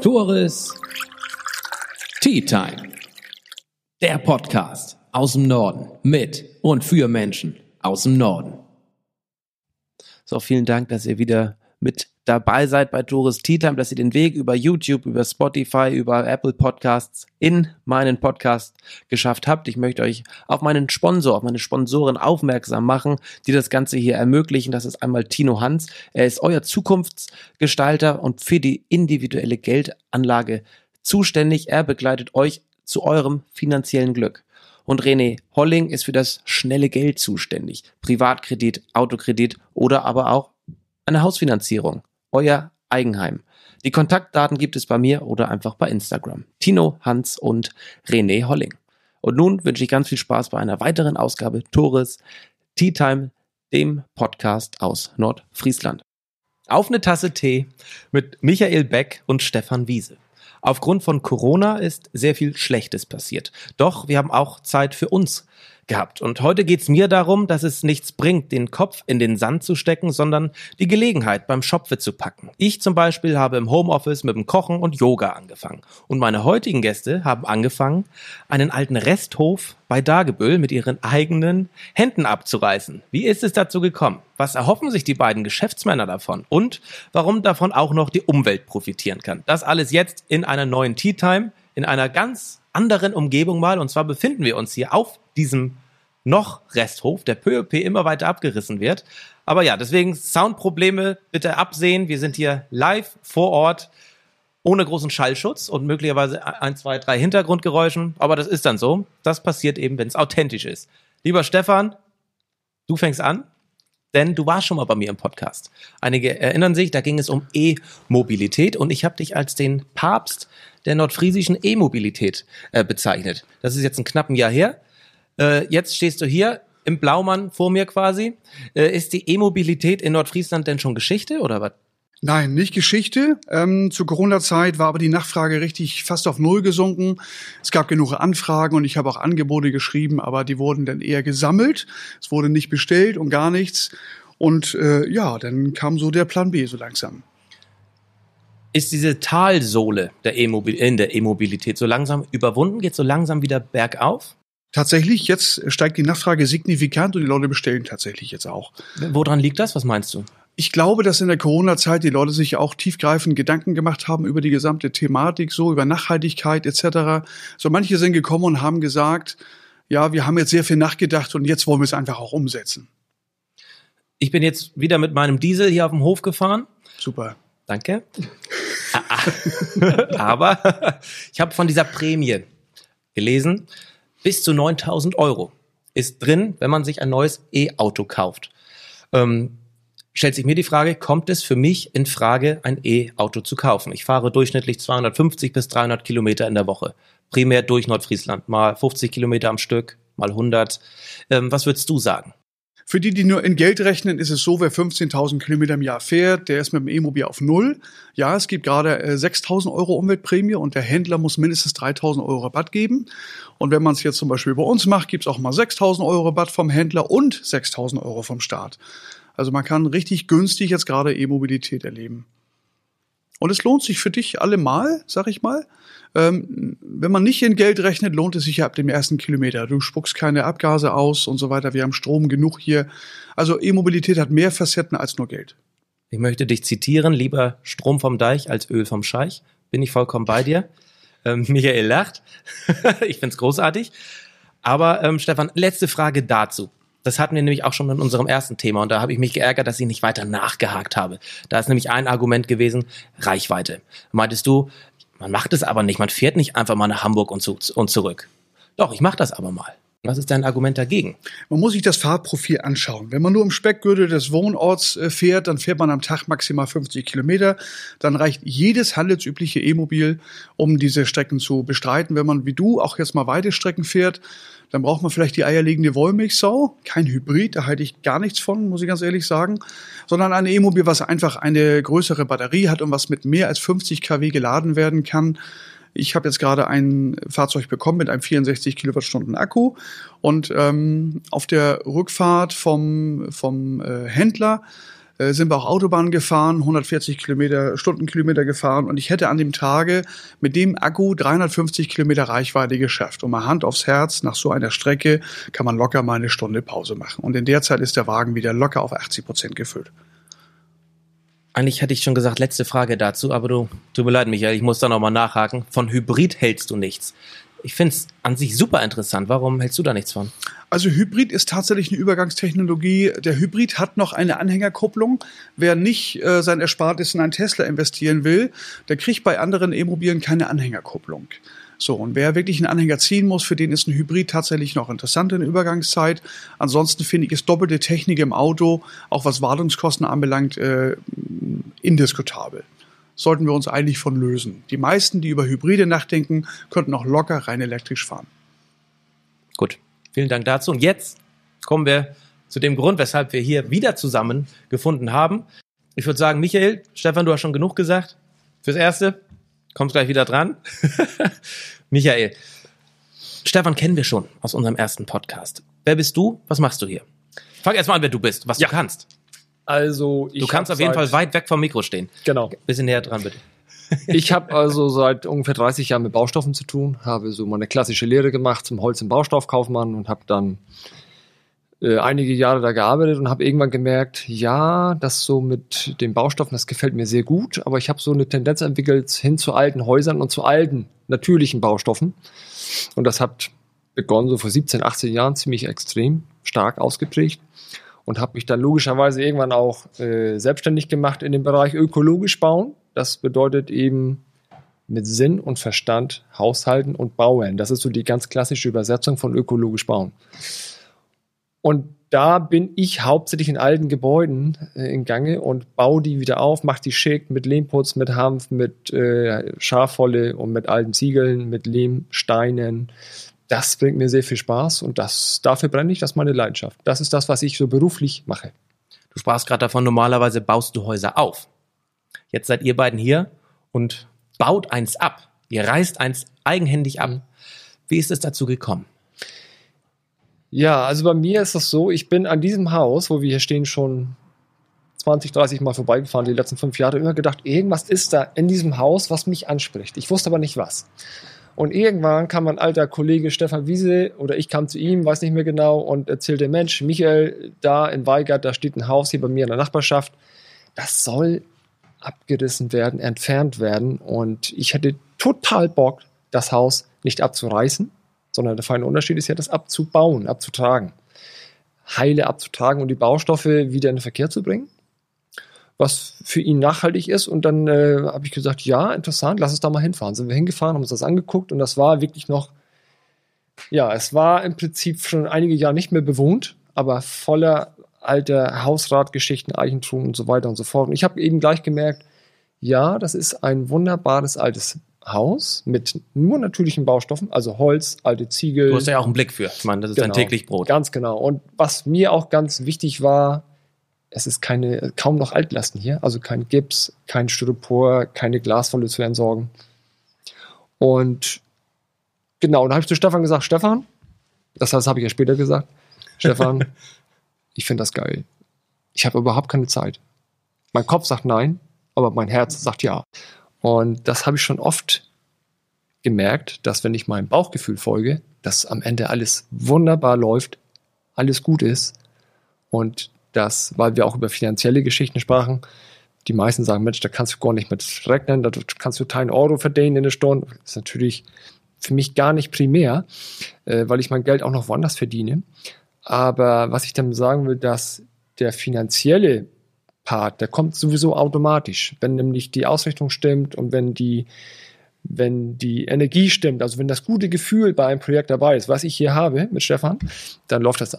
Tores Tea Time. Der Podcast aus dem Norden mit und für Menschen aus dem Norden. So, vielen Dank, dass ihr wieder mit dabei seid bei Tourist Tea Time, dass ihr den Weg über YouTube, über Spotify, über Apple Podcasts in meinen Podcast geschafft habt. Ich möchte euch auf meinen Sponsor, auf meine Sponsoren aufmerksam machen, die das Ganze hier ermöglichen. Das ist einmal Tino Hans. Er ist euer Zukunftsgestalter und für die individuelle Geldanlage zuständig. Er begleitet euch zu eurem finanziellen Glück. Und René Holling ist für das schnelle Geld zuständig. Privatkredit, Autokredit oder aber auch eine Hausfinanzierung euer Eigenheim. Die Kontaktdaten gibt es bei mir oder einfach bei Instagram. Tino, Hans und René Holling. Und nun wünsche ich ganz viel Spaß bei einer weiteren Ausgabe Tores Tea Time, dem Podcast aus Nordfriesland. Auf eine Tasse Tee mit Michael Beck und Stefan Wiese. Aufgrund von Corona ist sehr viel Schlechtes passiert. Doch wir haben auch Zeit für uns gehabt. Und heute geht's mir darum, dass es nichts bringt, den Kopf in den Sand zu stecken, sondern die Gelegenheit beim Schopfe zu packen. Ich zum Beispiel habe im Homeoffice mit dem Kochen und Yoga angefangen. Und meine heutigen Gäste haben angefangen, einen alten Resthof bei Dagebüll mit ihren eigenen Händen abzureißen. Wie ist es dazu gekommen? Was erhoffen sich die beiden Geschäftsmänner davon? Und warum davon auch noch die Umwelt profitieren kann? Das alles jetzt in einer neuen Tea Time, in einer ganz anderen Umgebung mal. Und zwar befinden wir uns hier auf diesem noch Resthof, der peu peu immer weiter abgerissen wird. Aber ja, deswegen Soundprobleme bitte absehen. Wir sind hier live vor Ort ohne großen Schallschutz und möglicherweise ein, zwei, drei Hintergrundgeräuschen. Aber das ist dann so. Das passiert eben, wenn es authentisch ist. Lieber Stefan, du fängst an, denn du warst schon mal bei mir im Podcast. Einige erinnern sich, da ging es um E-Mobilität und ich habe dich als den Papst der nordfriesischen E-Mobilität äh, bezeichnet. Das ist jetzt ein knappen Jahr her. Äh, jetzt stehst du hier im Blaumann vor mir quasi. Äh, ist die E-Mobilität in Nordfriesland denn schon Geschichte oder was? Nein, nicht Geschichte. Ähm, zur Corona-Zeit war aber die Nachfrage richtig fast auf Null gesunken. Es gab genug Anfragen und ich habe auch Angebote geschrieben, aber die wurden dann eher gesammelt. Es wurde nicht bestellt und gar nichts. Und äh, ja, dann kam so der Plan B so langsam. Ist diese Talsohle der e in der E-Mobilität so langsam überwunden? Geht so langsam wieder bergauf? Tatsächlich, jetzt steigt die Nachfrage signifikant und die Leute bestellen tatsächlich jetzt auch. Woran liegt das? Was meinst du? Ich glaube, dass in der Corona-Zeit die Leute sich auch tiefgreifend Gedanken gemacht haben über die gesamte Thematik, so über Nachhaltigkeit etc. So manche sind gekommen und haben gesagt, ja, wir haben jetzt sehr viel nachgedacht und jetzt wollen wir es einfach auch umsetzen. Ich bin jetzt wieder mit meinem Diesel hier auf dem Hof gefahren. Super. Danke. Aber ich habe von dieser Prämie gelesen bis zu 9000 Euro ist drin, wenn man sich ein neues E-Auto kauft. Ähm, stellt sich mir die Frage, kommt es für mich in Frage, ein E-Auto zu kaufen? Ich fahre durchschnittlich 250 bis 300 Kilometer in der Woche, primär durch Nordfriesland, mal 50 Kilometer am Stück, mal 100. Ähm, was würdest du sagen? Für die, die nur in Geld rechnen, ist es so, wer 15.000 Kilometer im Jahr fährt, der ist mit dem E-Mobil auf Null. Ja, es gibt gerade äh, 6.000 Euro Umweltprämie und der Händler muss mindestens 3.000 Euro Rabatt geben. Und wenn man es jetzt zum Beispiel bei uns macht, gibt es auch mal 6.000 Euro Rabatt vom Händler und 6.000 Euro vom Staat. Also man kann richtig günstig jetzt gerade E-Mobilität erleben. Und es lohnt sich für dich allemal, sag ich mal. Ähm, wenn man nicht in Geld rechnet, lohnt es sich ja ab dem ersten Kilometer. Du spuckst keine Abgase aus und so weiter. Wir haben Strom genug hier. Also E-Mobilität hat mehr Facetten als nur Geld. Ich möchte dich zitieren, lieber Strom vom Deich als Öl vom Scheich. Bin ich vollkommen bei dir. Ähm, Michael lacht. ich find's großartig. Aber ähm, Stefan, letzte Frage dazu. Das hatten wir nämlich auch schon in unserem ersten Thema und da habe ich mich geärgert, dass ich nicht weiter nachgehakt habe. Da ist nämlich ein Argument gewesen, Reichweite. Meintest du, man macht es aber nicht, man fährt nicht einfach mal nach Hamburg und, zu, und zurück. Doch, ich mache das aber mal. Was ist dein Argument dagegen? Man muss sich das Fahrprofil anschauen. Wenn man nur im Speckgürtel des Wohnorts äh, fährt, dann fährt man am Tag maximal 50 Kilometer. Dann reicht jedes handelsübliche E-Mobil, um diese Strecken zu bestreiten. Wenn man wie du auch jetzt mal weite Strecken fährt, dann braucht man vielleicht die eierlegende Wollmilchsau. Kein Hybrid, da halte ich gar nichts von, muss ich ganz ehrlich sagen. Sondern ein E-Mobil, was einfach eine größere Batterie hat und was mit mehr als 50 kW geladen werden kann. Ich habe jetzt gerade ein Fahrzeug bekommen mit einem 64 Kilowattstunden Akku und ähm, auf der Rückfahrt vom, vom äh, Händler äh, sind wir auch Autobahn gefahren, 140 Kilometer, Stundenkilometer gefahren und ich hätte an dem Tage mit dem Akku 350 Kilometer Reichweite geschafft. Und mal Hand aufs Herz, nach so einer Strecke kann man locker mal eine Stunde Pause machen. Und in der Zeit ist der Wagen wieder locker auf 80 Prozent gefüllt. Eigentlich hätte ich schon gesagt, letzte Frage dazu, aber du, tut mir leid, Michael, ich muss da nochmal nachhaken. Von Hybrid hältst du nichts. Ich finde es an sich super interessant. Warum hältst du da nichts von? Also Hybrid ist tatsächlich eine Übergangstechnologie. Der Hybrid hat noch eine Anhängerkupplung. Wer nicht äh, sein Erspartes in einen Tesla investieren will, der kriegt bei anderen E-Mobilen keine Anhängerkupplung. So, und wer wirklich einen Anhänger ziehen muss, für den ist ein Hybrid tatsächlich noch interessant in der Übergangszeit. Ansonsten finde ich es doppelte Technik im Auto, auch was Wartungskosten anbelangt, äh, indiskutabel. Sollten wir uns eigentlich von lösen. Die meisten, die über Hybride nachdenken, könnten auch locker rein elektrisch fahren. Gut, vielen Dank dazu. Und jetzt kommen wir zu dem Grund, weshalb wir hier wieder zusammen gefunden haben. Ich würde sagen, Michael, Stefan, du hast schon genug gesagt. Fürs Erste, kommst gleich wieder dran. Michael, Stefan kennen wir schon aus unserem ersten Podcast. Wer bist du? Was machst du hier? Fang erst mal an, wer du bist, was Ja. du kannst. Also ich Du kannst auf jeden seit, Fall weit weg vom Mikro stehen. Genau. Bisschen näher dran, bitte. Ich habe also seit ungefähr 30 Jahren mit Baustoffen zu tun, habe so meine klassische Lehre gemacht zum Holz- und Baustoffkaufmann und habe dann äh, einige Jahre da gearbeitet und habe irgendwann gemerkt, ja, das so mit den Baustoffen, das gefällt mir sehr gut, aber ich habe so eine Tendenz entwickelt hin zu alten Häusern und zu alten natürlichen Baustoffen. Und das hat begonnen so vor 17, 18 Jahren ziemlich extrem stark ausgeprägt und habe mich dann logischerweise irgendwann auch äh, selbstständig gemacht in dem Bereich ökologisch bauen. Das bedeutet eben mit Sinn und Verstand haushalten und bauen. Das ist so die ganz klassische Übersetzung von ökologisch bauen. Und da bin ich hauptsächlich in alten Gebäuden äh, in Gange und baue die wieder auf, mache die schick mit Lehmputz, mit Hanf, mit äh, Schafwolle und mit alten Ziegeln, mit Lehmsteinen. Das bringt mir sehr viel Spaß und das, dafür brenne ich, das ist meine Leidenschaft. Das ist das, was ich so beruflich mache. Du sprachst gerade davon, normalerweise baust du Häuser auf. Jetzt seid ihr beiden hier und baut eins ab. Ihr reißt eins eigenhändig ab. Mhm. Wie ist es dazu gekommen? Ja, also bei mir ist das so, ich bin an diesem Haus, wo wir hier stehen, schon 20, 30 Mal vorbeigefahren, die letzten fünf Jahre, immer gedacht, irgendwas ist da in diesem Haus, was mich anspricht. Ich wusste aber nicht was. Und irgendwann kam mein alter Kollege Stefan Wiese oder ich kam zu ihm, weiß nicht mehr genau, und erzählte, Mensch, Michael, da in Weigert, da steht ein Haus hier bei mir in der Nachbarschaft. Das soll abgerissen werden, entfernt werden. Und ich hätte total Bock, das Haus nicht abzureißen, sondern der feine Unterschied ist ja, das abzubauen, abzutragen. Heile abzutragen und die Baustoffe wieder in den Verkehr zu bringen, was für ihn nachhaltig ist. Und dann äh, habe ich gesagt, ja, interessant, lass uns da mal hinfahren. Sind wir hingefahren, haben uns das angeguckt und das war wirklich noch, ja, es war im Prinzip schon einige Jahre nicht mehr bewohnt, aber voller alter Hausratgeschichten, Eigentum und so weiter und so fort. Und ich habe eben gleich gemerkt, ja, das ist ein wunderbares altes Haus mit nur natürlichen Baustoffen, also Holz, alte Ziegel. Du hast ja auch einen Blick für. Ich meine, das ist dein Genau. täglich Brot. Ganz genau. Und was mir auch ganz wichtig war, es ist keine, kaum noch Altlasten hier, also kein Gips, kein Styropor, keine Glaswolle zu entsorgen. Und genau, und dann habe ich zu Stefan gesagt, Stefan, das heißt, habe ich ja später gesagt, Stefan, ich finde das geil. Ich habe überhaupt keine Zeit. Mein Kopf sagt nein, aber mein Herz sagt ja. Und das habe ich schon oft gemerkt, dass wenn ich meinem Bauchgefühl folge, dass am Ende alles wunderbar läuft, alles gut ist und dass, weil wir auch über finanzielle Geschichten sprachen, die meisten sagen, Mensch, da kannst du gar nicht mit rechnen, da kannst du keinen Euro verdienen in der Stunde. Das ist natürlich für mich gar nicht primär, äh, weil ich mein Geld auch noch woanders verdiene. Aber was ich damit sagen will, dass der finanzielle Part, der kommt sowieso automatisch, wenn nämlich die Ausrichtung stimmt und wenn die, wenn die Energie stimmt, also wenn das gute Gefühl bei einem Projekt dabei ist, was ich hier habe mit Stefan, dann läuft das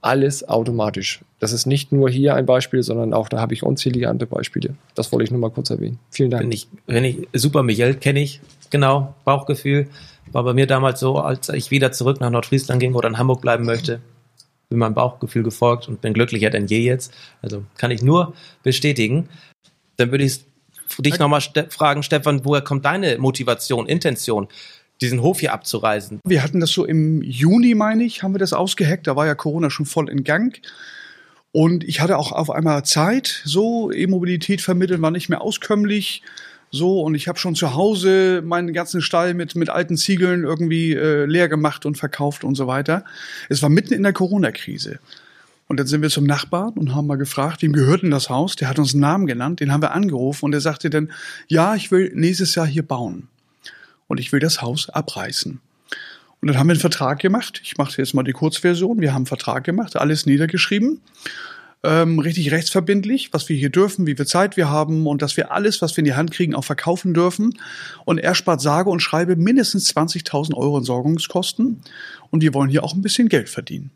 alles automatisch. Das ist nicht nur hier ein Beispiel, sondern auch da habe ich unzählige andere Beispiele. Das wollte ich nur mal kurz erwähnen. Vielen Dank. Finde ich, finde ich super, Michael, kenne ich. Genau, Bauchgefühl. War bei mir damals so, als ich wieder zurück nach Nordfriesland ging oder in Hamburg bleiben möchte, bin meinem Bauchgefühl gefolgt und bin glücklicher denn je jetzt. Also kann ich nur bestätigen. Dann würde ich dich nochmal ste fragen, Stefan, woher kommt deine Motivation, Intention, diesen Hof hier abzureisen? Wir hatten das so im Juni, meine ich, haben wir das ausgeheckt. Da war ja Corona schon voll in Gang. Und ich hatte auch auf einmal Zeit, so E-Mobilität vermitteln war nicht mehr auskömmlich. So, und ich habe schon zu Hause meinen ganzen Stall mit, mit alten Ziegeln irgendwie äh, leer gemacht und verkauft und so weiter. Es war mitten in der Corona-Krise. Und dann sind wir zum Nachbarn und haben mal gefragt, wem gehört denn das Haus? Der hat uns einen Namen genannt, den haben wir angerufen und der sagte dann, ja, ich will nächstes Jahr hier bauen. Und ich will das Haus abreißen. Und dann haben wir einen Vertrag gemacht. Ich mache jetzt mal die Kurzversion. Wir haben einen Vertrag gemacht, alles niedergeschrieben ähm, richtig rechtsverbindlich, was wir hier dürfen, wie viel Zeit wir haben und dass wir alles, was wir in die Hand kriegen, auch verkaufen dürfen. Und er spart sage und schreibe mindestens 20.000 Euro Entsorgungskosten. Und wir wollen hier auch ein bisschen Geld verdienen.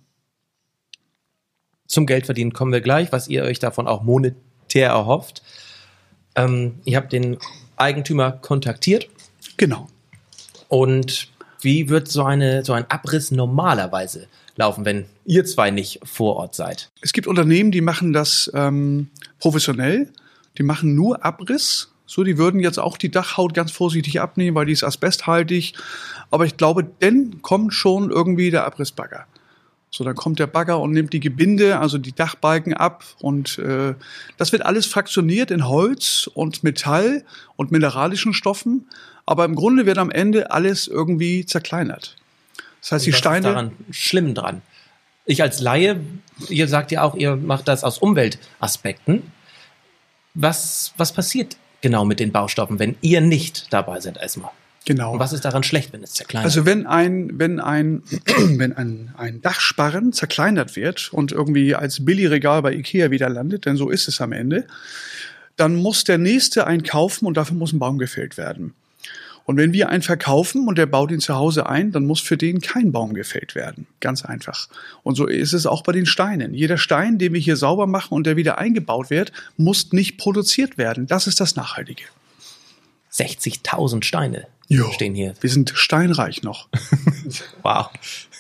Zum Geldverdienen kommen wir gleich, was ihr euch davon auch monetär erhofft. Ähm, ihr habt den Eigentümer kontaktiert. Genau. Und wie wird so, eine, so ein Abriss normalerweise laufen, wenn ihr zwei nicht vor Ort seid? Es gibt Unternehmen, die machen das ähm, professionell. Die machen nur Abriss. So, die würden jetzt auch die Dachhaut ganz vorsichtig abnehmen, weil die ist asbesthaltig. Aber ich glaube, dann kommt schon irgendwie der Abrissbagger. So, dann kommt der Bagger und nimmt die Gebinde, also die Dachbalken ab und äh, das wird alles fraktioniert in Holz und Metall und mineralischen Stoffen. Aber im Grunde wird am Ende alles irgendwie zerkleinert. Das heißt, Und die Steine. Ist daran schlimm dran. Ich als Laie, ihr sagt ja auch, ihr macht das aus Umweltaspekten. Was, was passiert genau mit den Baustoffen, wenn ihr nicht dabei seid erstmal? Genau. Und was ist daran schlecht, wenn es zerkleinert Also wenn ein, wenn ein, wenn ein, ein Dachsparren zerkleinert wird und irgendwie als Billigregal bei Ikea wieder landet, denn so ist es am Ende, dann muss der nächste einen kaufen und dafür muss ein Baum gefällt werden. Und wenn wir einen verkaufen und der baut ihn zu Hause ein, dann muss für den kein Baum gefällt werden. Ganz einfach. Und so ist es auch bei den Steinen. Jeder Stein, den wir hier sauber machen und der wieder eingebaut wird, muss nicht produziert werden. Das ist das Nachhaltige. 60.000 Steine Jo. stehen hier. Wir sind steinreich noch. Wow.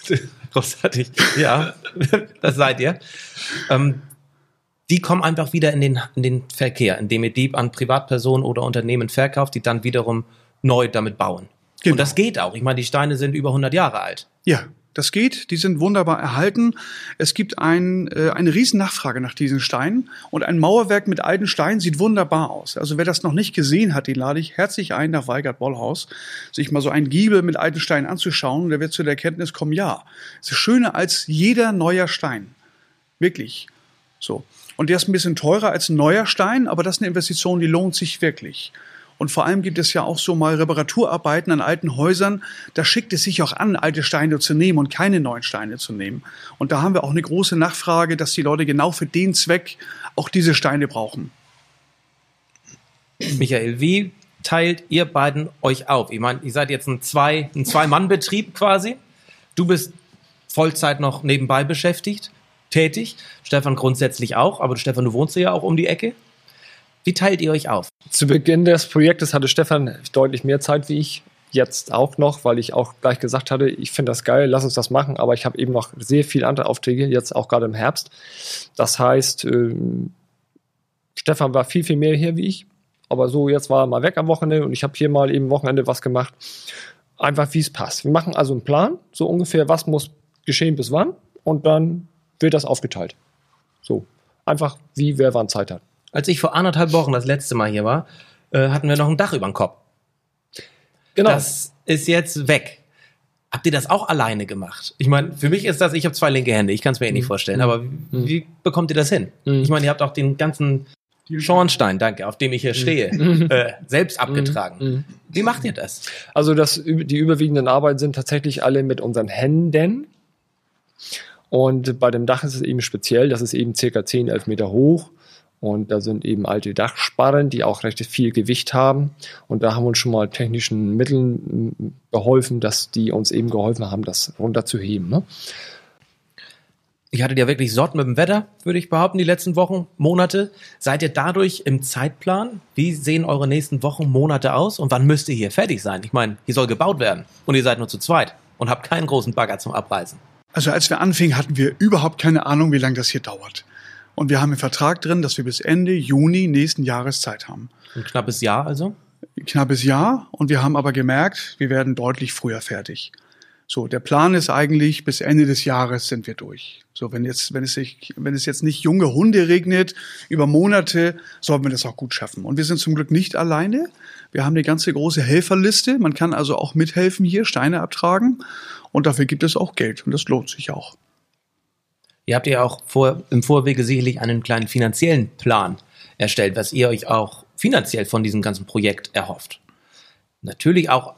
Großartig. Ja, das seid ihr. Ähm, die kommen einfach wieder in den, in den Verkehr, indem ihr die an Privatpersonen oder Unternehmen verkauft, die dann wiederum neu damit bauen. Genau. Und das geht auch. Ich meine, die Steine sind über 100 Jahre alt. Ja, das geht. Die sind wunderbar erhalten. Es gibt ein, äh, eine riesen Nachfrage nach diesen Steinen und ein Mauerwerk mit alten Steinen sieht wunderbar aus. Also wer das noch nicht gesehen hat, den lade ich herzlich ein nach Weigert Wollhaus, sich mal so ein Giebel mit alten Steinen anzuschauen. Der wird zu der Erkenntnis kommen, ja, es ist schöner als jeder neuer Stein. Wirklich. So. Und der ist ein bisschen teurer als ein neuer Stein, aber das ist eine Investition, die lohnt sich wirklich. Und vor allem gibt es ja auch so mal Reparaturarbeiten an alten Häusern. Da schickt es sich auch an, alte Steine zu nehmen und keine neuen Steine zu nehmen. Und da haben wir auch eine große Nachfrage, dass die Leute genau für den Zweck auch diese Steine brauchen. Michael, wie teilt ihr beiden euch auf? Ich meine, ihr seid jetzt ein Zwei, ein Zwei-Mann-Betrieb quasi. Du bist Vollzeit noch nebenbei beschäftigt, tätig. Stefan grundsätzlich auch, aber Stefan, du wohnst ja auch um die Ecke. Wie teilt ihr euch auf? Zu Beginn des Projektes hatte Stefan deutlich mehr Zeit wie ich. Jetzt auch noch, weil ich auch gleich gesagt hatte, ich finde das geil, lass uns das machen, aber ich habe eben noch sehr viele andere Aufträge, jetzt auch gerade im Herbst. Das heißt, ähm, Stefan war viel, viel mehr hier wie ich, aber so, jetzt war er mal weg am Wochenende und ich habe hier mal eben Wochenende was gemacht. Einfach wie es passt. Wir machen also einen Plan, so ungefähr, was muss geschehen bis wann und dann wird das aufgeteilt. So, einfach wie wer wann Zeit hat. Als ich vor anderthalb Wochen das letzte Mal hier war, äh, hatten wir noch ein Dach über dem Kopf. Genau. Das ist jetzt weg. Habt ihr das auch alleine gemacht? Ich meine, für mich ist das, ich habe zwei linke Hände, ich kann es mir eh nicht vorstellen, aber wie, wie bekommt ihr das hin? Mhm. Ich meine, ihr habt auch den ganzen Schornstein, danke, auf dem ich hier stehe, äh, selbst abgetragen. Mhm. Wie macht ihr das? Also das, die überwiegenden Arbeiten sind tatsächlich alle mit unseren Händen. Und bei dem Dach ist es eben speziell, das ist eben circa 10, 11 Meter hoch. Und da sind eben alte Dachsparren, die auch recht viel Gewicht haben. Und da haben wir uns schon mal technischen Mitteln m, geholfen, dass die uns eben geholfen haben, das runterzuheben. Ne? Ich hatte ja wirklich Sort mit dem Wetter, würde ich behaupten, die letzten Wochen, Monate. Seid ihr dadurch im Zeitplan? Wie sehen eure nächsten Wochen, Monate aus? Und wann müsst ihr hier fertig sein? Ich meine, hier soll gebaut werden. Und ihr seid nur zu zweit und habt keinen großen Bagger zum Abreißen. Also als wir anfingen, hatten wir überhaupt keine Ahnung, wie lange das hier dauert. Und wir haben einen Vertrag drin, dass wir bis Ende Juni nächsten Jahres Zeit haben. Ein knappes Jahr also? Ein knappes Jahr. Und wir haben aber gemerkt, wir werden deutlich früher fertig. So, der Plan ist eigentlich, bis Ende des Jahres sind wir durch. So, wenn jetzt, wenn es sich, wenn es jetzt nicht junge Hunde regnet über Monate, sollten wir das auch gut schaffen. Und wir sind zum Glück nicht alleine. Wir haben eine ganze große Helferliste. Man kann also auch mithelfen hier, Steine abtragen. Und dafür gibt es auch Geld. Und das lohnt sich auch. Ihr habt ja auch vor, im Vorwege sicherlich einen kleinen finanziellen Plan erstellt, was ihr euch auch finanziell von diesem ganzen Projekt erhofft. Natürlich auch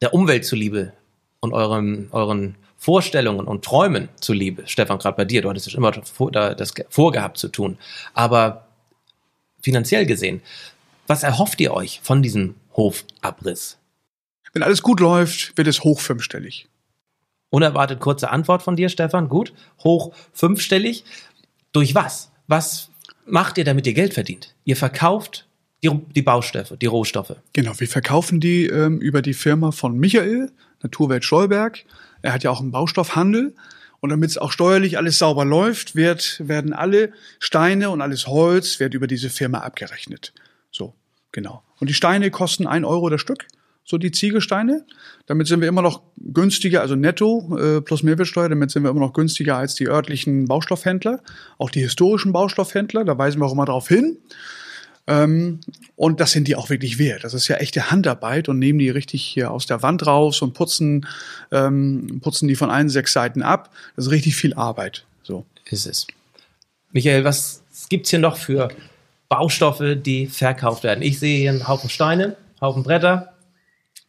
der Umwelt zuliebe und euren, euren Vorstellungen und Träumen zuliebe. Stefan, gerade bei dir, du hattest es immer das vorgehabt zu tun. Aber finanziell gesehen, was erhofft ihr euch von diesem Hofabriss? Wenn alles gut läuft, wird es hoch fünfstellig. Unerwartet kurze Antwort von dir, Stefan. Gut. Hoch fünfstellig. Durch was? Was macht ihr, damit ihr Geld verdient? Ihr verkauft die, die Baustoffe, die Rohstoffe. Genau, wir verkaufen die ähm, über die Firma von Michael, Naturwelt Stolberg. Er hat ja auch einen Baustoffhandel. Und damit es auch steuerlich alles sauber läuft, wird, werden alle Steine und alles Holz wird über diese Firma abgerechnet. So, genau. Und die Steine kosten ein Euro das Stück, so die Ziegelsteine. Damit sind wir immer noch günstiger, also netto äh, plus Mehrwertsteuer, damit sind wir immer noch günstiger als die örtlichen Baustoffhändler, auch die historischen Baustoffhändler, da weisen wir auch immer darauf hin. Ähm, und das sind die auch wirklich wert. Das ist ja echte Handarbeit und nehmen die richtig hier aus der Wand raus und putzen, ähm, putzen die von allen sechs Seiten ab. Das ist richtig viel Arbeit. So. Ist es. Michael, was gibt's hier noch für Baustoffe, die verkauft werden? Ich sehe hier einen Haufen Steine, Haufen Bretter,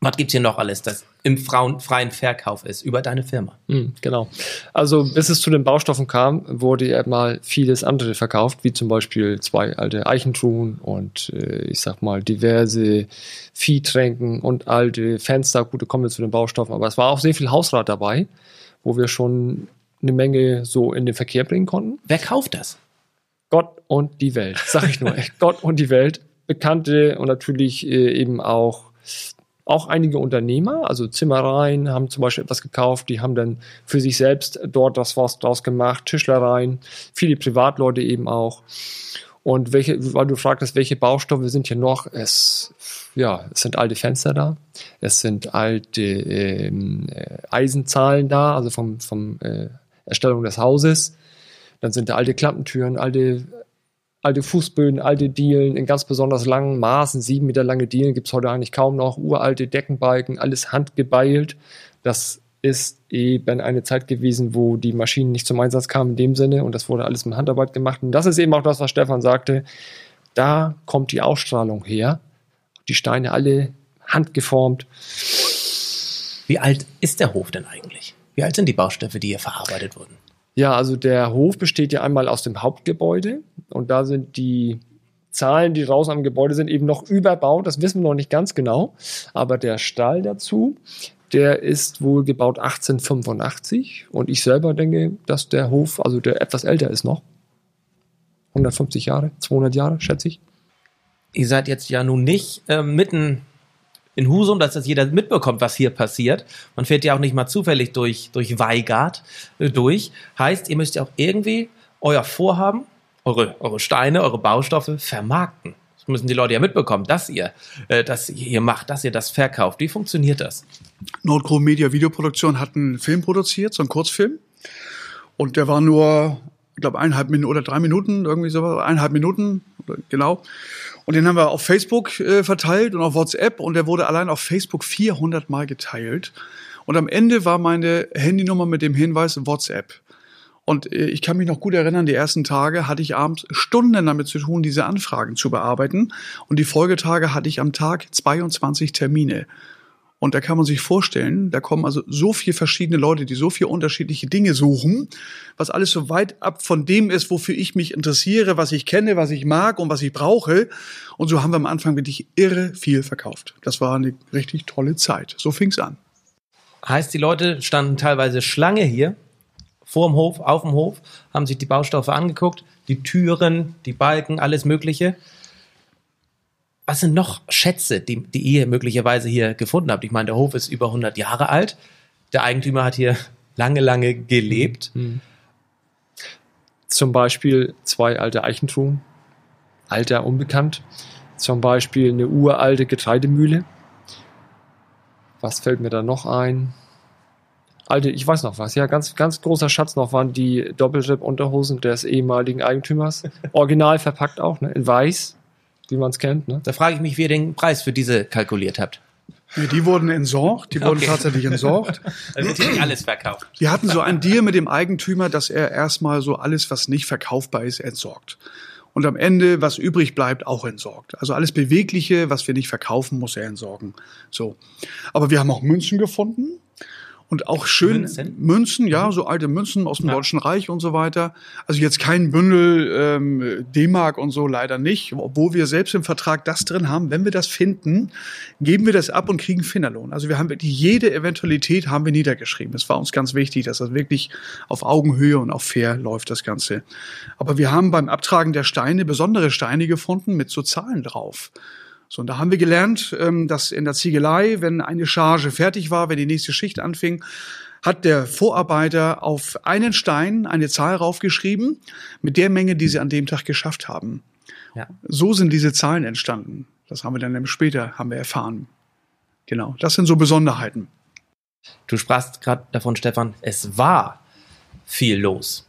was gibt's hier noch alles, das im freien Verkauf ist über deine Firma? Mhm, genau. Also bis es zu den Baustoffen kam, wurde ja mal vieles andere verkauft, wie zum Beispiel zwei alte Eichentruhen und äh, ich sag mal diverse Viehtränken und alte Fenster. Gut, da kommen wir zu den Baustoffen, aber es war auch sehr viel Hausrat dabei, wo wir schon eine Menge so in den Verkehr bringen konnten. Wer kauft das? Gott und die Welt, sag ich nur. Gott und die Welt. Bekannte und natürlich äh, eben auch auch einige Unternehmer, also Zimmereien, haben zum Beispiel etwas gekauft, die haben dann für sich selbst dort das was draus gemacht, Tischlereien, viele Privatleute eben auch. Und welche, weil du fragtest, welche Baustoffe sind hier noch? Es, ja, es sind alte Fenster da, es sind alte ähm, äh, Eisenzahlen da, also vom, vom äh, Erstellung des Hauses. Dann sind da alte Klappentüren, alte alte Fußböden, alte Dielen in ganz besonders langen Maßen, sieben Meter lange Dielen gibt es heute eigentlich kaum noch, uralte Deckenbalken, alles handgebeilt. Das ist eben eine Zeit gewesen, wo die Maschinen nicht zum Einsatz kamen in dem Sinne und das wurde alles mit Handarbeit gemacht. Und das ist eben auch das, was Stefan sagte. Da kommt die Ausstrahlung her. Die Steine alle handgeformt. Wie alt ist der Hof denn eigentlich? Wie alt sind die Baustoffe, die hier verarbeitet wurden? Ja, also der Hof besteht ja einmal aus dem Hauptgebäude und da sind die Zahlen, die draußen am Gebäude sind, eben noch überbaut. Das wissen wir noch nicht ganz genau. Aber der Stall dazu, der ist wohl gebaut 1885 und ich selber denke, dass der Hof, also der etwas älter ist noch. 150 Jahre, 200 Jahre, schätze ich. Ihr seid jetzt ja nun nicht äh, mitten in Husum, dass das jeder mitbekommt, was hier passiert. Man fährt ja auch nicht mal zufällig durch, durch Weigart äh, durch. Heißt, ihr müsst ja auch irgendwie euer Vorhaben, eure, eure Steine, eure Baustoffe vermarkten. Das müssen die Leute ja mitbekommen, dass ihr äh, das hier macht, dass ihr das verkauft. Wie funktioniert das? Nordgro Media Videoproduktion hat einen Film produziert, so einen Kurzfilm. Und der war nur, ich glaube, eineinhalb Minuten oder drei Minuten, irgendwie so, eineinhalb Minuten, genau. Und den haben wir auf Facebook äh, verteilt und auf WhatsApp und der wurde allein auf Facebook 400 Mal geteilt. Und am Ende war meine Handynummer mit dem Hinweis WhatsApp. Und äh, ich kann mich noch gut erinnern, die ersten Tage hatte ich abends Stunden damit zu tun, diese Anfragen zu bearbeiten. Und die Folgetage hatte ich am Tag 22 Termine. Und da kann man sich vorstellen, da kommen also so viele verschiedene Leute, die so viele unterschiedliche Dinge suchen, was alles so weit ab von dem ist, wofür ich mich interessiere, was ich kenne, was ich mag und was ich brauche. Und so haben wir am Anfang wirklich irre viel verkauft. Das war eine richtig tolle Zeit. So fing's an. Heißt, die Leute standen teilweise Schlange hier, vor dem Hof, auf dem Hof, haben sich die Baustoffe angeguckt, die Türen, die Balken, alles Mögliche was sind noch Schätze, die, die ihr möglicherweise hier gefunden habt? Ich meine, der Hof ist über 100 Jahre alt. Der Eigentümer hat hier lange, lange gelebt. Mhm. Zum Beispiel zwei alte Eichentruhen, alter unbekannt. Zum Beispiel eine uralte Getreidemühle. Was fällt mir da noch ein? alte, ich weiß noch was, ja, ganz, ganz großer Schatz noch waren die Doppelrip-Unterhosen des ehemaligen Eigentümers. Original verpackt auch, ne? In weiß, wie man es kennt, ne? Da frage ich mich, wie ihr den Preis für diese kalkuliert habt. Nee, die wurden entsorgt, die wurden Okay. tatsächlich entsorgt. Da wird hier nicht alles verkauft. Wir hatten so einen Deal mit dem Eigentümer, dass er erstmal so alles, was nicht verkaufbar ist, entsorgt. Und am Ende, was übrig bleibt, auch entsorgt. Also alles Bewegliche, was wir nicht verkaufen, muss er entsorgen. So. Aber wir haben auch Münzen gefunden. Und auch schön Münzen? Münzen, ja, so alte Münzen aus dem Ja. Deutschen Reich und so weiter. Also jetzt kein Bündel ähm, D-Mark und so leider nicht, obwohl wir selbst im Vertrag das drin haben. Wenn wir das finden, geben wir das ab und kriegen Finderlohn. Also wir haben jede Eventualität haben wir niedergeschrieben. Es war uns ganz wichtig, dass das wirklich auf Augenhöhe und auf fair läuft das Ganze. Aber wir haben beim Abtragen der Steine besondere Steine gefunden mit so Zahlen drauf. So, und da haben wir gelernt, ähm, dass in der Ziegelei, wenn eine Charge fertig war, wenn die nächste Schicht anfing, hat der Vorarbeiter auf einen Stein eine Zahl raufgeschrieben mit der Menge, die sie an dem Tag geschafft haben. Ja. So sind diese Zahlen entstanden. Das haben wir dann nämlich später haben wir erfahren. Genau, das sind so Besonderheiten. Du sprachst gerade davon, Stefan, es war viel los.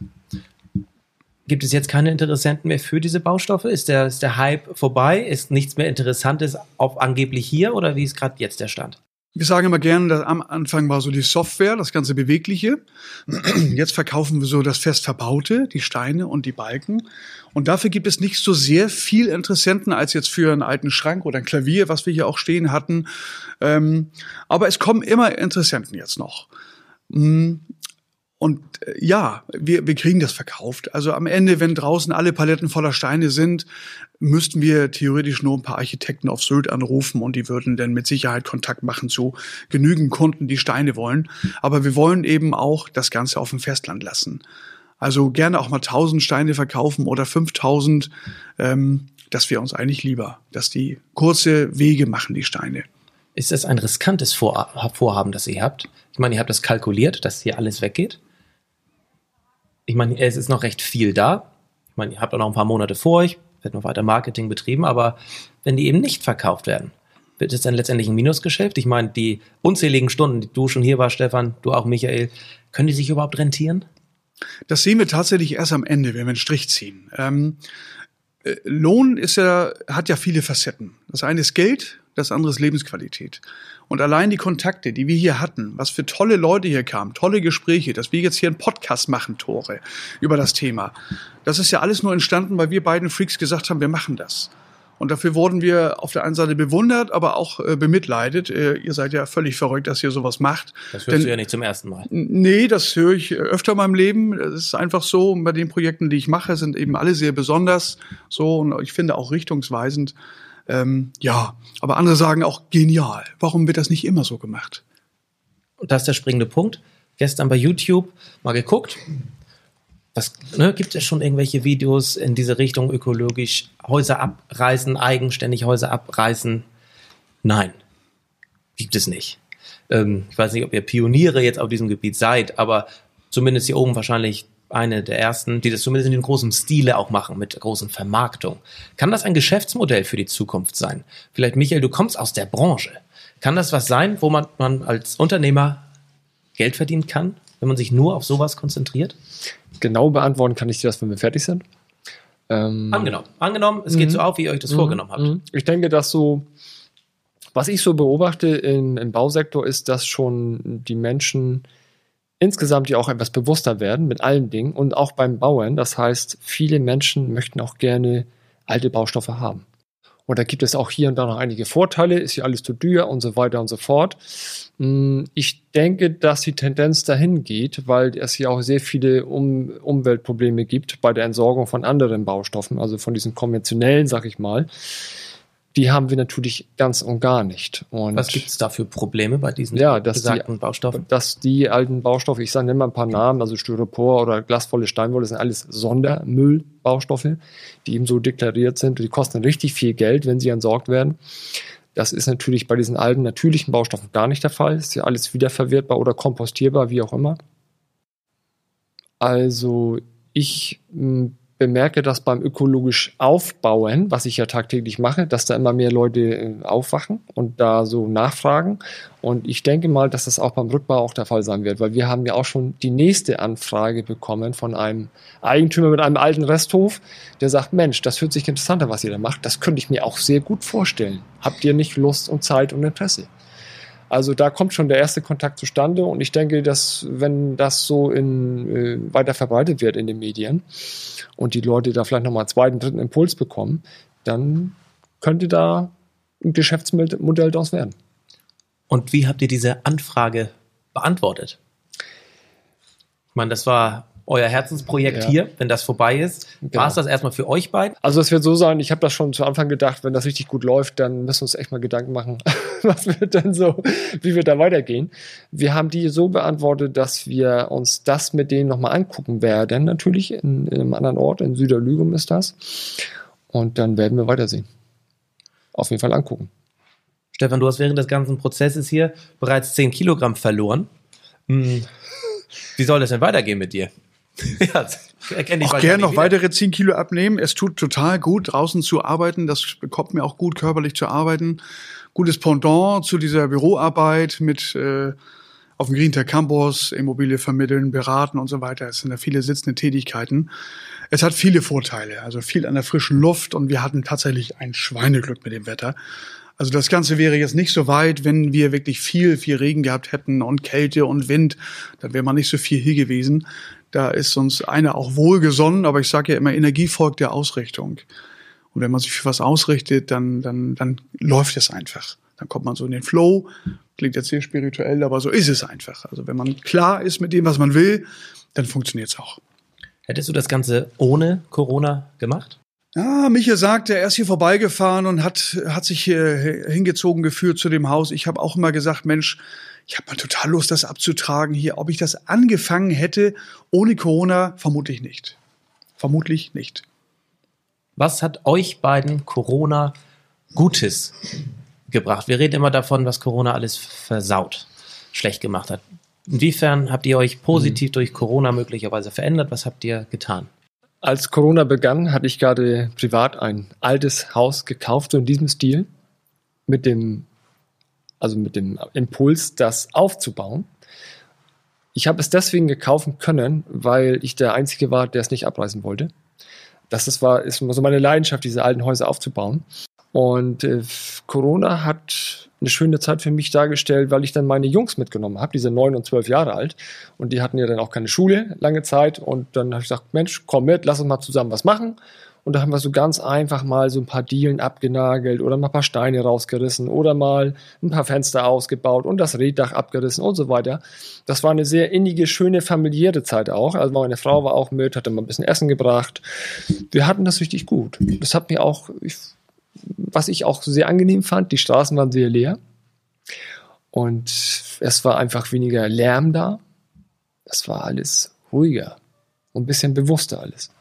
Gibt es jetzt keine Interessenten mehr für diese Baustoffe? Ist der, ist der Hype vorbei? Ist nichts mehr Interessantes auf angeblich hier oder wie ist gerade jetzt der Stand? Wir sagen immer gerne, dass am Anfang war so die Software, das ganze Bewegliche. Jetzt verkaufen wir so das fest verbaute, die Steine und die Balken. Und dafür gibt es nicht so sehr viel Interessenten als jetzt für einen alten Schrank oder ein Klavier, was wir hier auch stehen hatten. Ähm, aber es kommen immer Interessenten jetzt noch. Und äh, ja, wir, wir kriegen das verkauft. Also am Ende, wenn draußen alle Paletten voller Steine sind, müssten wir theoretisch nur ein paar Architekten auf Sylt anrufen und die würden dann mit Sicherheit Kontakt machen zu genügend Kunden, die Steine wollen. Aber wir wollen eben auch das Ganze auf dem Festland lassen. Also gerne auch mal 1000 Steine verkaufen oder 5000. Ähm, das wäre uns eigentlich lieber, dass die kurze Wege machen, die Steine. Ist das ein riskantes Vor Vorhaben, das ihr habt? Ich meine, ihr habt das kalkuliert, dass hier alles weggeht. Ich meine, es ist noch recht viel da. Ich meine, ihr habt auch noch ein paar Monate vor euch, wird noch weiter Marketing betrieben, aber wenn die eben nicht verkauft werden, wird es dann letztendlich ein Minusgeschäft? Ich meine, die unzähligen Stunden, die du schon hier warst, Stefan, du auch, Michael, können die sich überhaupt rentieren? Das sehen wir tatsächlich erst am Ende, wenn wir einen Strich ziehen. Ähm, äh, Lohn ist ja, hat ja viele Facetten. Das eine ist Geld, das andere ist Lebensqualität. Und allein die Kontakte, die wir hier hatten, was für tolle Leute hier kamen, tolle Gespräche, dass wir jetzt hier einen Podcast machen, Tore, über das Thema. Das ist ja alles nur entstanden, weil wir beiden Freaks gesagt haben, wir machen das. Und dafür wurden wir auf der einen Seite bewundert, aber auch äh, bemitleidet. Äh, ihr seid ja völlig verrückt, dass ihr sowas macht. Das Denn- hörst du ja nicht zum ersten Mal. Nee, das höre ich öfter in meinem Leben. Es ist einfach so, bei den Projekten, die ich mache, sind eben alle sehr besonders so und ich finde auch richtungsweisend. Ähm, ja, aber andere sagen auch genial. Warum wird das nicht immer so gemacht? Und das ist der springende Punkt. Gestern bei YouTube mal geguckt. Was, ne, gibt es schon irgendwelche Videos in diese Richtung ökologisch Häuser abreißen, eigenständig Häuser abreißen? Nein, gibt es nicht. Ähm, ich weiß nicht, ob ihr Pioniere jetzt auf diesem Gebiet seid, aber zumindest hier oben wahrscheinlich eine der ersten, die das zumindest in dem großen Stile auch machen, mit großen Vermarktung. Kann das ein Geschäftsmodell für die Zukunft sein? Vielleicht, Michael, du kommst aus der Branche. Kann das was sein, wo man, man als Unternehmer Geld verdienen kann, wenn man sich nur auf sowas konzentriert? Genau beantworten kann ich dir das, wenn wir fertig sind. Ähm, Angenommen. Angenommen, es geht so auf, wie ihr euch das vorgenommen habt. Mhm. Ich denke, dass so, was ich so beobachte in, im Bausektor ist, dass schon die Menschen insgesamt ja auch etwas bewusster werden mit allen Dingen und auch beim Bauen. Das heißt, viele Menschen möchten auch gerne alte Baustoffe haben. Und da gibt es auch hier und da noch einige Vorteile, ist ja alles zu teuer und so weiter und so fort. Mm, Ich denke, dass die Tendenz dahin geht, weil es ja auch sehr viele um Umweltprobleme gibt bei der Entsorgung von anderen Baustoffen, also von diesen konventionellen, sag ich mal. Die haben wir natürlich ganz und gar nicht. Und Was gibt es da für Probleme bei diesen Ja, dass die- besagten Baustoffen? dass die alten Baustoffe, ich sage nenne mal ein paar Namen, also Styropor oder glasvolle Steinwolle, sind alles Sondermüllbaustoffe, die eben so deklariert sind. Die kosten richtig viel Geld, wenn sie entsorgt werden. Das ist natürlich bei diesen alten natürlichen Baustoffen gar nicht der Fall. Ist ja alles wiederverwertbar oder kompostierbar, wie auch immer. Also ich bemerke das beim ökologisch Aufbauen, was ich ja tagtäglich mache, dass da immer mehr Leute äh, aufwachen und da so nachfragen. Und ich denke mal, dass das auch beim Rückbau auch der Fall sein wird, weil wir haben ja auch schon die nächste Anfrage bekommen von einem Eigentümer mit einem alten Resthof, der sagt, Mensch, das hört sich interessanter, was ihr da macht. Das könnte ich mir auch sehr gut vorstellen. Habt ihr nicht Lust und Zeit und Interesse? Also da kommt schon der erste Kontakt zustande und ich denke, dass wenn das so in, äh, weiter verbreitet wird in den Medien und die Leute da vielleicht nochmal einen zweiten, dritten Impuls bekommen, dann könnte da ein Geschäftsmodell daraus werden. Und wie habt ihr diese Anfrage beantwortet? Ich meine, das war euer Herzensprojekt Ja. hier, wenn das vorbei ist. Genau. War es das erstmal für euch beiden? Also es wird so sein, ich habe das schon zu Anfang gedacht, wenn das richtig gut läuft, dann müssen wir uns echt mal Gedanken machen, was wird denn so, wie wir da weitergehen. Wir haben die so beantwortet, dass wir uns das mit denen nochmal angucken werden, natürlich in, in einem anderen Ort, in Süderlügum ist das. Und dann werden wir weitersehen. Auf jeden Fall angucken. Stefan, du hast während des ganzen Prozesses hier bereits 10 Kilogramm verloren. Hm. Wie soll das denn weitergehen mit dir? ja, erkenne ich auch bald gern nicht noch wieder. weitere 10 Kilo abnehmen. Es tut total gut, draußen zu arbeiten. Das bekommt mir auch gut, körperlich zu arbeiten. Gutes Pendant zu dieser Büroarbeit mit äh, auf dem Green Tech Campus, Immobilie vermitteln, beraten und so weiter. Es sind da viele sitzende Tätigkeiten. Es hat viele Vorteile, also viel an der frischen Luft und wir hatten tatsächlich ein Schweineglück mit dem Wetter. Also das Ganze wäre jetzt nicht so weit, wenn wir wirklich viel, viel Regen gehabt hätten und Kälte und Wind, dann wäre man nicht so viel hier gewesen. Da ist uns einer auch wohlgesonnen, aber ich sage ja immer, Energie folgt der Ausrichtung. Und wenn man sich für was ausrichtet, dann, dann, dann läuft es einfach. Dann kommt man so in den Flow. Klingt jetzt sehr spirituell, aber so ist es einfach. Also wenn man klar ist mit dem, was man will, dann funktioniert es auch. Hättest du das Ganze ohne Corona gemacht? Ja, Michael sagte, er ist hier vorbeigefahren und hat, hat sich hier hingezogen geführt zu dem Haus. Ich habe auch immer gesagt, Mensch, ich habe mal total Lust, das abzutragen hier. Ob ich das angefangen hätte ohne Corona, vermutlich nicht. Vermutlich nicht. Was hat euch beiden Corona Gutes gebracht? Wir reden immer davon, was Corona alles versaut, schlecht gemacht hat. Inwiefern habt ihr euch positiv durch Corona möglicherweise verändert? Was habt ihr getan? Als Corona begann, hatte ich gerade privat ein altes Haus gekauft, so in diesem Stil, mit dem, also mit dem Impuls, das aufzubauen. Ich habe es deswegen gekaufen können, weil ich der Einzige war, der es nicht abreißen wollte. Das ist, war, ist so meine Leidenschaft, diese alten Häuser aufzubauen. Und äh, Corona hat eine schöne Zeit für mich dargestellt, weil ich dann meine Jungs mitgenommen habe, diese neun und zwölf Jahre alt. Und die hatten ja dann auch keine Schule lange Zeit. Und dann habe ich gesagt, Mensch, komm mit, lass uns mal zusammen was machen. Und da haben wir so ganz einfach mal so ein paar Dielen abgenagelt oder mal ein paar Steine rausgerissen oder mal ein paar Fenster ausgebaut und das Reddach abgerissen und so weiter. Das war eine sehr innige, schöne, familiäre Zeit auch. Also meine Frau war auch mit, hatte mal ein bisschen Essen gebracht. Wir hatten das richtig gut. Das hat mir auch, ich, was ich auch sehr angenehm fand, die Straßen waren sehr leer. Und es war einfach weniger Lärm da. Es war alles ruhiger und ein bisschen bewusster alles.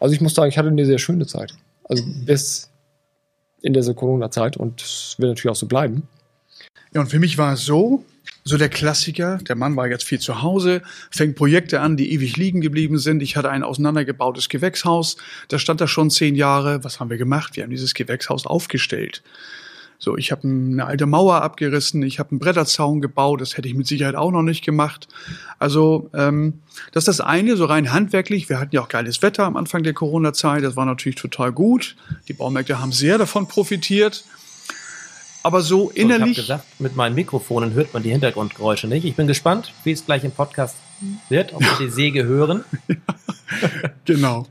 Also ich muss sagen, ich hatte eine sehr schöne Zeit. Also bis in dieser Corona-Zeit und es wird natürlich auch so bleiben. Ja, und für mich war es so, so der Klassiker, der Mann war jetzt viel zu Hause, fängt Projekte an, die ewig liegen geblieben sind. Ich hatte ein auseinandergebautes Gewächshaus, da stand da schon zehn Jahre. Was haben wir gemacht? Wir haben dieses Gewächshaus aufgestellt. So, ich habe eine alte Mauer abgerissen, ich habe einen Bretterzaun gebaut, das hätte ich mit Sicherheit auch noch nicht gemacht. Also ähm, das ist das eine, so rein handwerklich. Wir hatten ja auch geiles Wetter am Anfang der Corona-Zeit, das war natürlich total gut. Die Baumärkte haben sehr davon profitiert. Aber so So, ich innerlich. habe gesagt, mit meinen Mikrofonen hört man die Hintergrundgeräusche nicht. Ich bin gespannt, wie es gleich im Podcast wird, ob wir die Säge hören. Genau.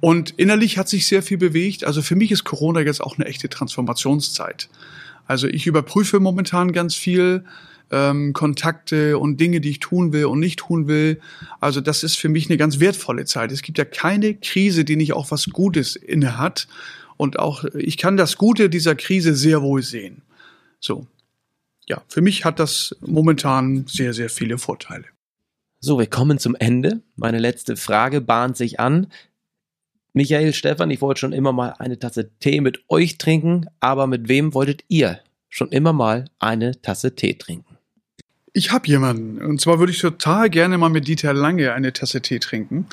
Und innerlich hat sich sehr viel bewegt. Also für mich ist Corona jetzt auch eine echte Transformationszeit. Also ich überprüfe momentan ganz viel ähm, Kontakte und Dinge, die ich tun will und nicht tun will. Also das ist für mich eine ganz wertvolle Zeit. Es gibt ja keine Krise, die nicht auch was Gutes inne hat. Und auch ich kann das Gute dieser Krise sehr wohl sehen. So. Ja, für mich hat das momentan sehr, sehr viele Vorteile. So, wir kommen zum Ende. Meine letzte Frage bahnt sich an. Michael, Stefan, ich wollte schon immer mal eine Tasse Tee mit euch trinken, aber mit wem wolltet ihr schon immer mal eine Tasse Tee trinken? Ich habe jemanden. Und zwar würde ich total gerne mal mit Dieter Lange eine Tasse Tee trinken.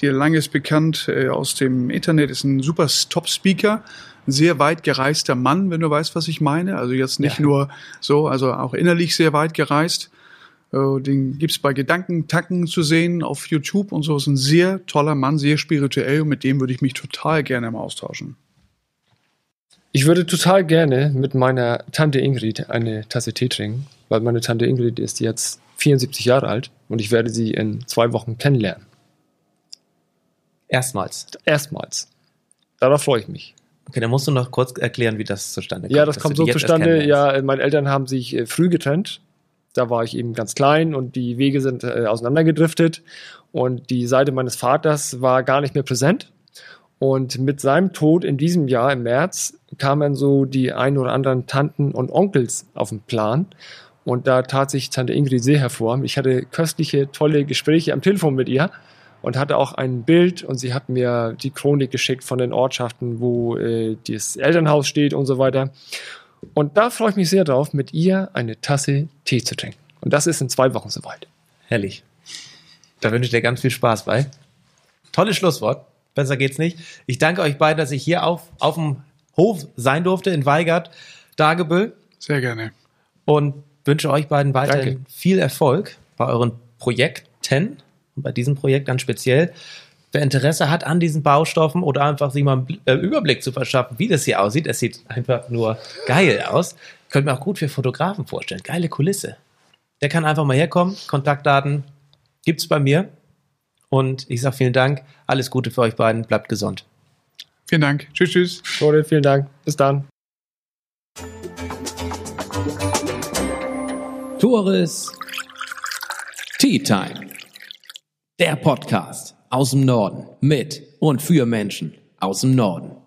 Dir Lang ist bekannt äh, aus dem Internet, ist ein super Top-Speaker, ein sehr weit gereister Mann, wenn du weißt, was ich meine. Also jetzt nicht Ja. nur so, also auch innerlich sehr weit gereist. Äh, Den gibt's bei Gedankentacken zu sehen auf YouTube und so. Ist ein sehr toller Mann, sehr spirituell und mit dem würde ich mich total gerne mal austauschen. Ich würde total gerne mit meiner Tante Ingrid eine Tasse Tee trinken, weil meine Tante Ingrid ist jetzt 74 Jahre alt und ich werde sie in zwei Wochen kennenlernen. Erstmals. Erstmals. Darauf freue ich mich. Okay, dann musst du noch kurz erklären, wie das zustande kommt. Ja, das kommt so zustande. Ja, meine Eltern haben sich äh, früh getrennt. Da war ich eben ganz klein und die Wege sind äh, auseinandergedriftet. Und die Seite meines Vaters war gar nicht mehr präsent. Und mit seinem Tod in diesem Jahr im März kamen so die ein oder anderen Tanten und Onkels auf den Plan. Und da tat sich Tante Ingrid sehr hervor. Ich hatte köstliche, tolle Gespräche am Telefon mit ihr und hatte auch ein Bild und sie hat mir die Chronik geschickt von den Ortschaften, wo äh, das Elternhaus steht und so weiter. Und da freue ich mich sehr drauf, mit ihr eine Tasse Tee zu trinken. Und das ist in zwei Wochen soweit. Herrlich. Da wünsche ich dir ganz viel Spaß bei. Tolles Schlusswort. Besser geht's nicht. Ich danke euch beiden, dass ich hier auf, auf dem Hof sein durfte in Weigert, Dagebüll Sehr gerne. und wünsche euch beiden weiterhin Danke. viel Erfolg bei euren Projekten bei diesem Projekt ganz speziell. Wer Interesse hat an diesen Baustoffen oder einfach sich mal einen äh, Überblick zu verschaffen, wie das hier aussieht, es sieht einfach nur geil aus, könnte mir auch gut für Fotografen vorstellen. Geile Kulisse. Der kann einfach mal herkommen, Kontaktdaten gibt's bei mir. Und ich sage vielen Dank, alles Gute für euch beiden, bleibt gesund. Vielen Dank. Tschüss, tschüss. Leute, vielen Dank. Bis dann. Tores Tea Time. Der Podcast aus dem Norden mit und für Menschen aus dem Norden.